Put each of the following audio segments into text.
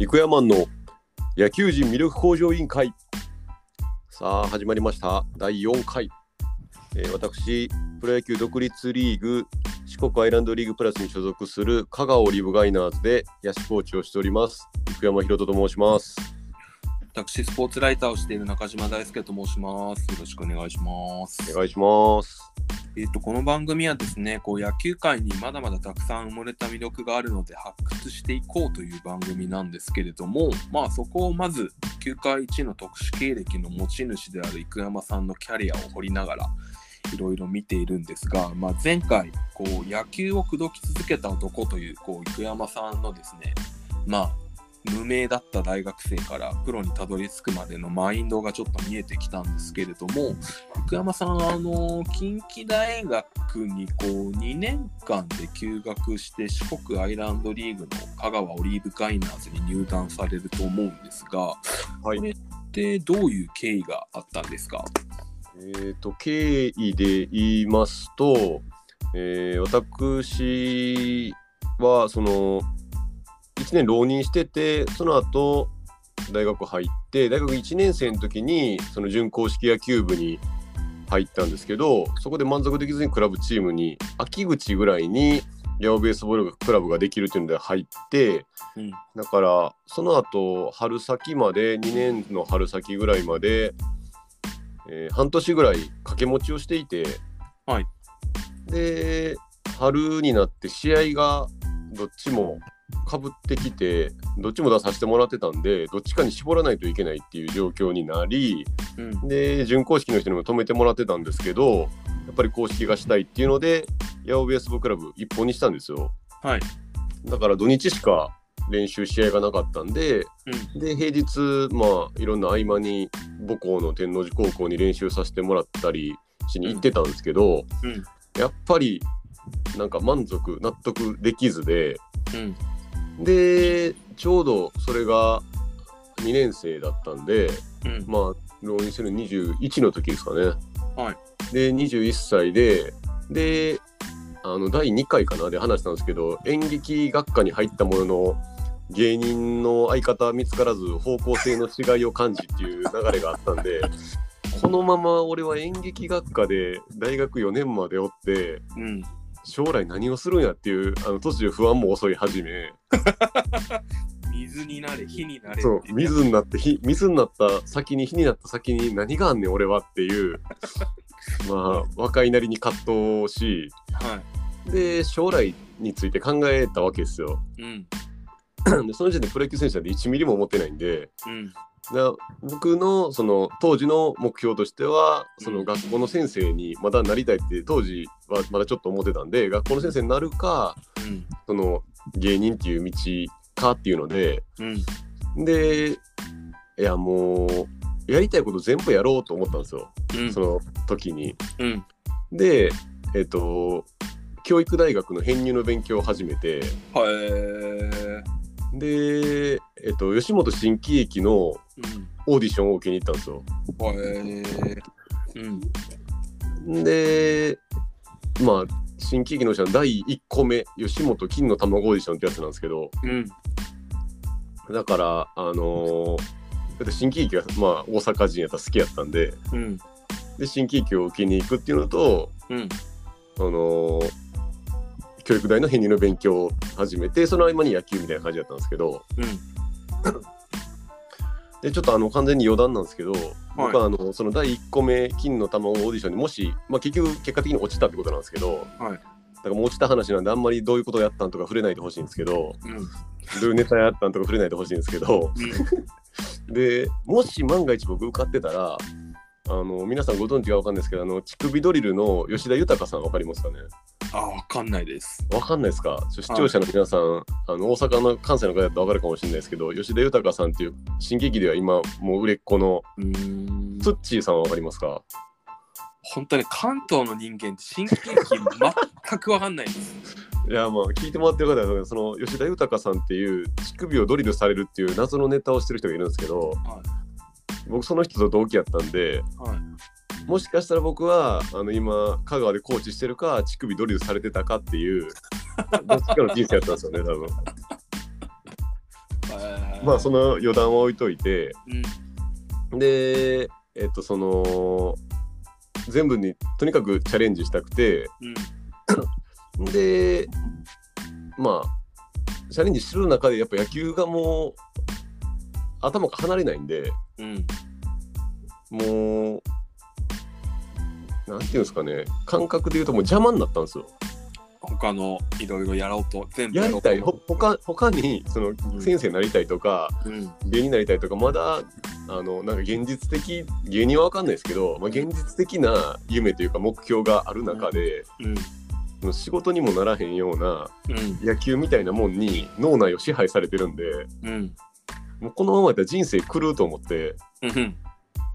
育山の野球人魅力向上委員会。さあ始まりました。第4回、えー私プロ野球独立リーグ四国アイランドリーグプラスに所属する香川オリーブガイナーズで野手コーチをしております。育山ひろとと申します。私、スポーツライターをしている中島大輔と申します。よろしくお願いします。お願いしますえっ、と、この番組はですね、こう野球界にまだまだたくさん埋もれた魅力があるので発掘していこうという番組なんですけれども、まあそこをまず、球界一の特殊経歴の持ち主である生山さんのキャリアを掘りながら、いろいろ見ているんですが、まあ、前回こう野球を口説き続けた男というこう生山さんのですねまあ無名だった大学生からプロにたどり着くまでのマインドがちょっと見えてきたんですけれども福山さんあの近畿大学にこう2年間で休学して四国アイランドリーグの香川オリーブガイナーズに入団されると思うんですが、はい。これってどういう経緯があったんですか？えー、と経緯で言いますと、えー私はその1年浪人しててその後大学入って大学1年生の時にその準公式野球部に入ったんですけどそこで満足できずにクラブチームに秋口ぐらいにヤオベースボールクラブができるっていうので入ってうん。だからその後春先まで2年の春先ぐらいまで、えー半年ぐらい掛け持ちをしていて、はい。で春になって試合がどっちもかぶってきてどっちも出させてもらってたんでどっちかに絞らないといけないっていう状況になりうん。で準公式の人にも止めてもらってたんですけどやっぱり公式がしたいっていうのでヤオベースボクラブ一本にしたんですよ。はい。だから土日しか練習試合がなかったんで、うん。で平日まあいろんな合間に母校の天王寺高校に練習させてもらったりしに行ってたんですけど、うん。やっぱりなんか満足納得できずでうんでちょうどそれが2年生だったんでうん。まあ浪人する21の時ですかね。はい。で21歳でであの第2回かなで話したんですけど演劇学科に入ったものの芸人の相方見つからず方向性の違いを感じっていう流れがあったんで このまま俺は演劇学科で大学4年までおってうん将来何をするんやっていうあの途中不安も襲い始め。水になれ火になれそう水になって火水になった先に火になった先に何があんねん俺はっていう。まあ若いなりに葛藤をし。はで将来について考えたわけですよ。いうん。で その時点でプロ野球選手なんて1ミリも思ってないんでうん。だ僕のその当時の目標としてはそのうん学校の先生にまだなりたいって当時はまだちょっと思ってたんで学校の先生になるかうん。その芸人っていう道かっていうのでうん。でいやもうやりたいこと全部やろうと思ったんですよ。うん。その時に。うん。でえっと教育大学の編入の勉強を始めてはで、えっと、吉本新喜劇のオーディションを受けに行ったんですよ。うん。でまあ新喜劇の人の第1個目吉本金の卵オーディションってやつなんですけど。うん。だからあのー新喜劇が、まあ、大阪人やったら好きやったんで。うん。で新喜劇を受けに行くっていうのと、うん。あのー教育大の編入の勉強を始めてその合間に野球みたいな感じだったんですけどうん。でちょっとあの完全に余談なんですけど、僕はあのその第1個目金の卵オーディションにもし、まあ、結局結果的に落ちたってことなんですけど、はい。だからもう落ちた話なんであんまりどういうことをやったんとか触れないでほしいんですけどうん。どういうネタやったんとか触れないでほしいんですけど でもし万が一僕受かってたらあの皆さんご存知かわかんないですけどあの乳首ドリルの吉田豊さんわかりますかね？あわかんないです。わかんないですか？視聴者の皆さん、あの大阪の関西の方だとわかるかもしれないですけど吉田豊さんっていう新喜劇では今もう売れっ子のツッチーさんはわかりますか？本当に関東の人間新喜劇全くわかんないです。いやまあ聞いてもらってる方はその吉田豊さんっていう乳首をドリルされるっていう謎のネタをしてる人がいるんですけどは僕その人と同期やったんでいはい。もしかしたら僕はあの今香川でコーチしてるか乳首ドリルされてたかっていうどっちかの人生やったんですよね多分。えまあその余談は置いといて。うん。でえっとその全部にとにかくチャレンジしたくて。うん。でまあチャレンジする中でやっぱ野球がもう頭が離れないんでうん。もうなんていうんですかね。感覚で言うともう邪魔になったんですよ。他のいろいろやろうと全部やりたい。ほ他他にそのん。先生になりたいとか、うん。芸人になりたいとかまだあのなんか現実的芸人は分かんないですけど、まあ、現実的な夢というか目標がある中で、うん。その仕事にもならへんようなうん。野球みたいなもんに脳内を支配されてるんでうんもうこのままやったら人生狂うと思って。うん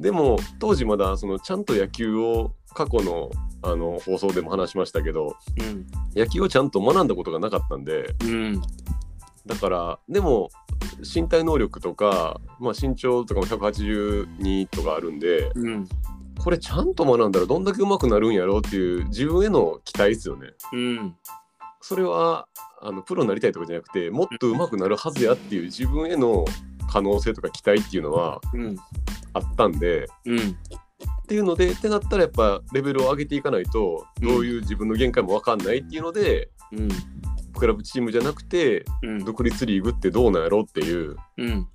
でも当時まだそのちゃんと野球を過去のあの放送でも話しましたけどうん野球をちゃんと学んだことがなかったんで。うん。だからでも身体能力とか、まあ、身長とかも182とかあるんでうん。これちゃんと学んだらどんだけ上手くなるんやろうっていう自分への期待ですよね。うんそれはあのプロになりたいとかじゃなくてもっと上手くなるはずやっていう自分への可能性とか期待っていうのはうん。あったんでうん。っていうのでってなったらやっぱレベルを上げていかないとどういう自分の限界も分かんないっていうので、うん。クラブチームじゃなくてうん。独立リーグってどうなんやろっていううん。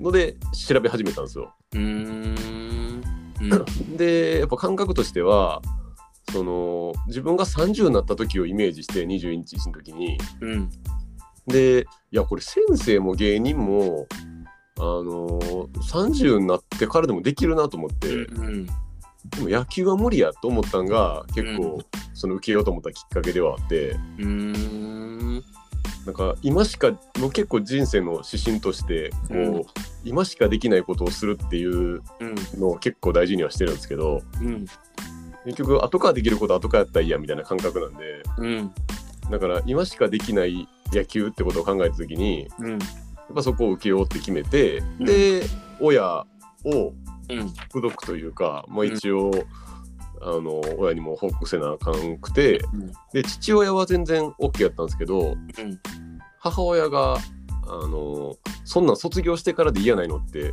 ので調べ始めたんですよ。うーん。でやっぱ感覚としてはその自分が30になった時をイメージして21日の時に。うん。でいやこれ先生も芸人もあの30になってからでもできるなと思って、うん。でも野球は無理やと思ったんが結構、うん。その受けようと思ったきっかけではあって。うーん。なんか今しかもう結構人生の指針としてこう、うん。今しかできないことをするっていううん。のを結構大事にはしてるんですけど。うん結局後からできることは後からやったらいいやみたいな感覚なんで。うん。だから今しかできない野球ってことを考えた時にうん。やっぱそこを受けようって決めて、うん。で親をうん。口説くというか、まあ、一応、あの親にも報告せなあかんくてうん。で父親は全然 OK やったんですけどうん。母親があのそんなん卒業してからで嫌ないのって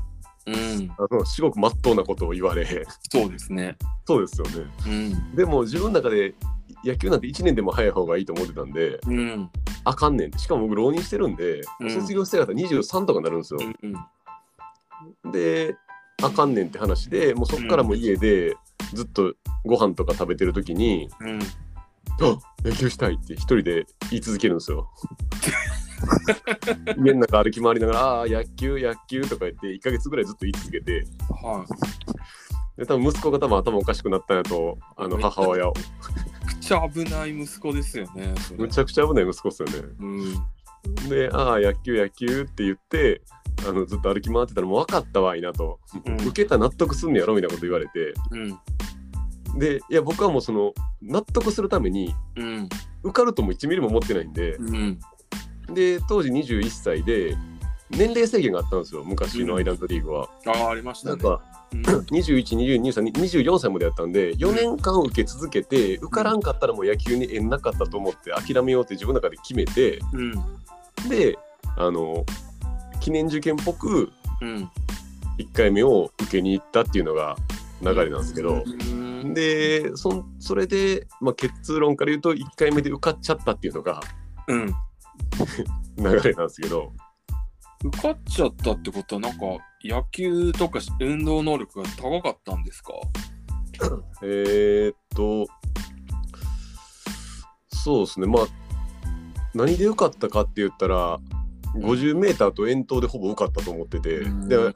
うん。あのすごく真っ当なことを言われそうですね。そうですよね。うん。でも自分の中で野球なんて1年でも早い方がいいと思ってたんでうん。あかんねんしかも僕浪人してるんで、うん。卒業してから23とかになるんですよ、うんであかんねんって話でもうそっからもう家でずっとご飯とか食べてる時にうん「あ野球したい」って一人で言い続けるんですよ。家の中歩き回りながら「ああー野球野球」とか言って1ヶ月ぐらいずっと言い続けて。はい。で多分息子が多分頭おかしくなったんやとあの母親をめちゃくちゃ危ない息子ですよねむちゃくちゃ危ない息子っすよね。うん。で「ああ野球野球」って言ってあのずっと歩き回ってたらもう分かったわいなと、うん。受けたら納得すんねやろみたいなこと言われて。うん。でいや僕はもうその納得するためにうん。受かるとも1ミリも思ってないんで、うんで当時21歳で年齢制限があったんですよ昔のアイランドリーグは。ああありましたね。なんかうん。21222324歳までやったんで4年間受け続けて受からんかったらもう野球に縁なかったと思って諦めようって自分の中で決めてうん。であの記念受験っぽくうん。1回目を受けに行ったっていうのが流れなんですけど、うん。でそんそれで、まあ、結論から言うと1回目で受かっちゃったっていうのがうん 流れなんですけど。受かっちゃったってことはなんか野球とか運動能力が高かったんですか？えー、っとそうですね。まあ何で受かったかって言ったら 50m と遠投でほぼ受かったと思ってて、で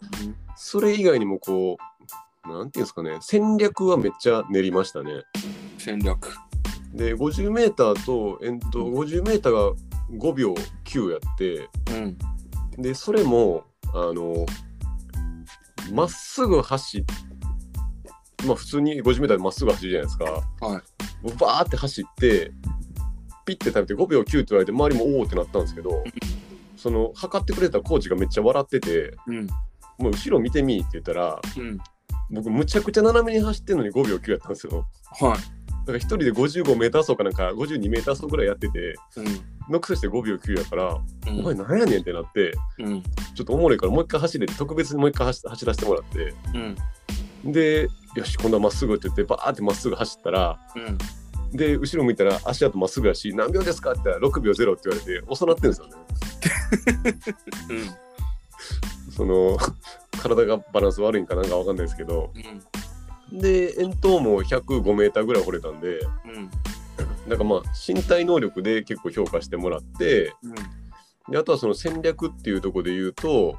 それ以外にもこうなんていうんですかね。戦略はめっちゃ練りましたね。戦略。で 50m と遠投 50m が5秒9やってうん。でそれもあのまっすぐ走っまあ普通に 50m でまっすぐ走るじゃないですか。はい。バーって走ってピッて食べて5秒9って言われて周りもおおってなったんですけどその測ってくれたコーチがめっちゃ笑っててうん「もう後ろ見てみ」って言ったらうん。僕むちゃくちゃ斜めに走ってるのに5秒9やったんですよ。はい。だから一人で55メーター走かなんか52メーター走ぐらいやっててうんノックスして5秒9やから、うん。お前何やねんってなって、うん。ちょっとおもろいからもう一回走れて、特別にもう一回走走らせてもらって、うん。で、よし、今度はまっすぐって言って、バーってまっすぐ走ったら、うん。で、後ろ向いたら足跡まっすぐやし、何秒ですかって言ったら6秒0って言われて、遅なってるんですよね。その、体がバランス悪いんかなんかわかんないですけど、うん。で、遠投も105メーターぐらい掘れたんで、うんなんかまあ、身体能力で結構評価してもらって、うんであとはその戦略っていうところで言うと、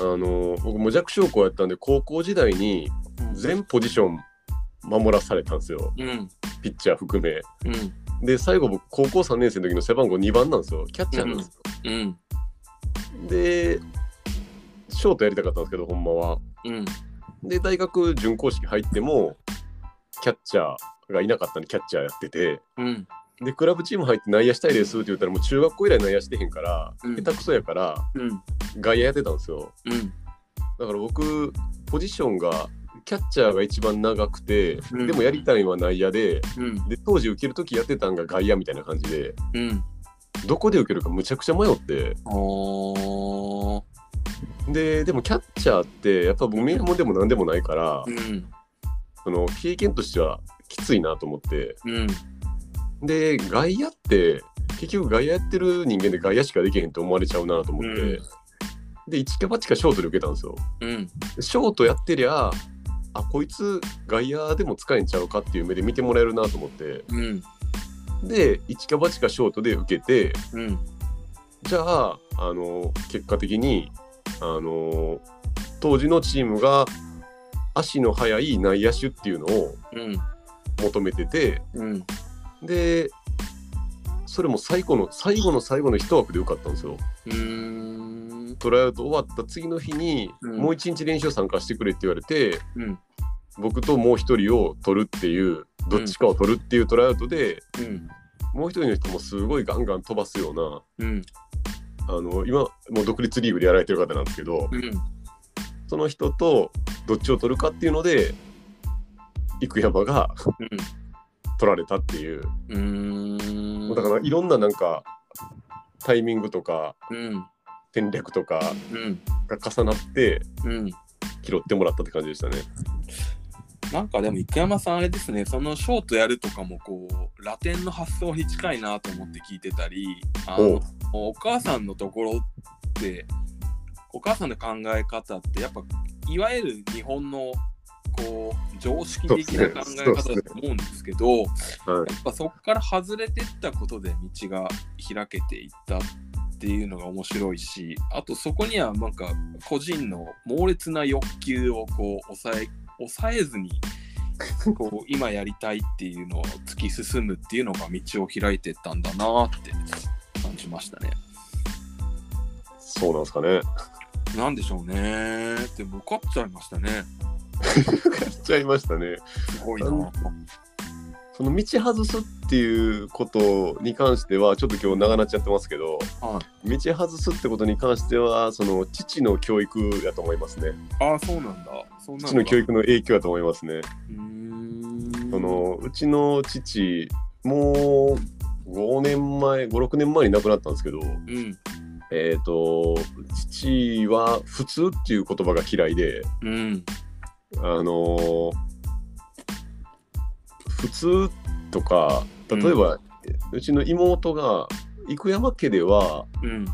あの僕も弱小校やったんで高校時代にうん。全ポジション守らされたんですよ。うん。ピッチャー含め。うん。で最後僕高校3年生の時の背番号2番なんですよ。キャッチャーなんですよ、うん。でショートやりたかったんですけどほんまは。うん。で大学準公式入ってもキャッチャーがいなかったんでキャッチャーやってて。うん。でクラブチーム入って内野したいですって言ったらもう中学校以来内野してへんから、うん。下手くそやからうん。外野やってたんですよ。うん。だから僕ポジションがキャッチャーが一番長くて、うん。でもやりたいのは内野でうん。で当時受ける時やってたんが外野みたいな感じでうん。どこで受けるかむちゃくちゃ迷って。ででもキャッチャーってやっぱ僕名門でも何でもないから、うんその経験としてはきついなと思って。うん。で外野って結局外野やってる人間で外野しかできへんって思われちゃうなと思って、うん。で一か八かショートで受けたんですよ。うん。でショートやってりゃあこいつ外野でも使えんちゃうかっていう目で見てもらえるなと思って。うん。で一か八かショートで受けてうん。じゃああの結果的にあの当時のチームが足の速い内野手っていうのをうん。求めててうん。でそれも最後の最後の最後の一枠で受かったんですよ。うーん。トライアウト終わった次の日に、うん。もう一日練習参加してくれって言われてうん。僕ともう一人を取るっていうどっちかを取るっていうトライアウトで、うん。もう一人の人もすごいガンガン飛ばすようなうんあの今もう独立リーグでやられてる方なんですけど、うんその人とどっちを取るかっていうので生山が取られたっていう、うん。だからいろんななんかタイミングとかうん。戦略とかうん。が重なってうん。拾ってもらったって感じでしたね。なんかでも池山さんあれですね。そのショートやるとかもこうラテンの発想に近いなと思って聞いてたりあのお母さんのところってお母さんの考え方ってやっぱいわゆる日本のこう常識的な考え方だと思うんですけどはいやっぱそこから外れてったことで道が開けていったっていうのが面白いしあとそこにはなんか個人の猛烈な欲求をこう抑え抑えずにこう今やりたいっていうのを突き進むっていうのが道を開いてったんだなって感じましたね。そうなんですかね。なんでしょうねでも受かっちゃいましたね。やっちゃいましたね。すごいな。うんその道外すっていうことに関してはちょっと今日長なっちゃってますけどはい、道外すってことに関してはその父の教育やと思いますねああそうなんだ。そうなんだ父の教育の影響やと思いますねうーんそのうちの父もう5年前56年前に亡くなったんですけどうんえっ、と父は普通っていう言葉が嫌いでうんあの普通とか例えば、うちの妹が生山家ではうん。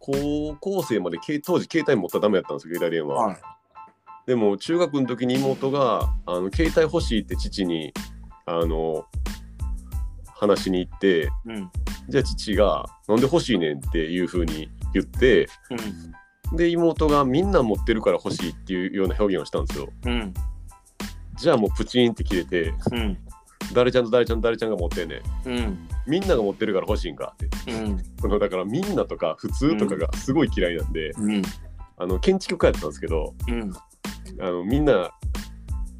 高校生までけ当時携帯持ったらダメやったんですよ携帯電話、は。い。でも中学の時に妹があの携帯欲しいって父にあの話しに行ってうん。じゃあ父が「なんで欲しいねん」っていうふうに言ってうん。で妹がみんな持ってるから欲しいっていうような表現をしたんですよ。うん。じゃあもうプチンって切れてうん。誰ちゃんと誰ちゃんと誰ちゃんが持ってんねん。うん。みんなが持ってるから欲しいんかって。うん。そのだからみんなとか普通とかがすごい嫌いなんで、うん。あの建築家やったんですけどうん。あのみんな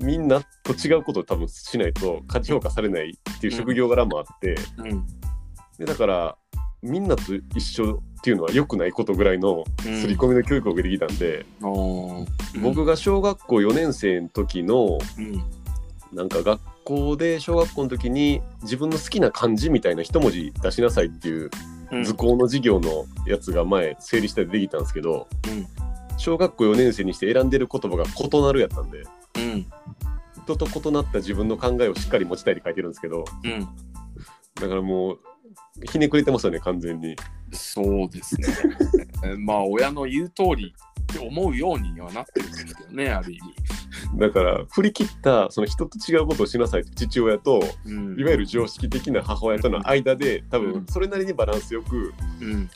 みんなと違うことを多分しないと価値評価されないっていう職業柄もあって、うん。でだからみんなと一緒っていうのは良くないことぐらいのうん。刷り込みの教育を受けてきたんで、おー。僕が小学校4年生の時のうん。なんか学校で小学校の時に自分の好きな漢字みたいな一文字出しなさいっていううん。図工の授業のやつが前整理したりできたんですけど、うん。小学校4年生にして選んでる言葉が異なるやったんでうん。人と異なった自分の考えをしっかり持ちたいって書いてるんですけどうん。だからもうひねくれてますよね完全に。そうですね。え まあ親の言う通りって思うようにはなってるんですけどねある意味、だから振り切ったその人と違うことをしなさい父親とうん。いわゆる常識的な母親との間で多うん。分それなりにバランスよくうん、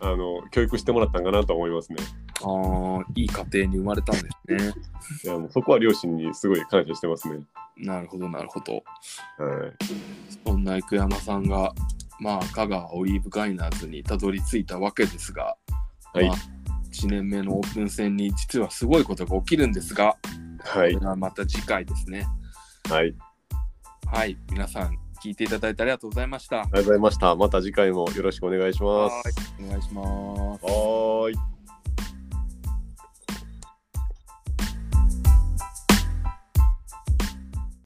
あの教育してもらったんかなと思いますね。ああいい家庭に生まれたんですね。いやもうそこは両親にすごい感謝してますね。なるほどなるほど。はい、そんな生山さんがまあ香川オリーブガイナーズにたどり着いたわけですが、はいまあ1年目のオープン戦に実はすごいことが起きるんですが、はいこれはまた次回ですね。はい、はい、皆さん聞いていただいてありがとうございました。ありがとうございました。また次回もよろしくお願いします。はいお願いします。はーい。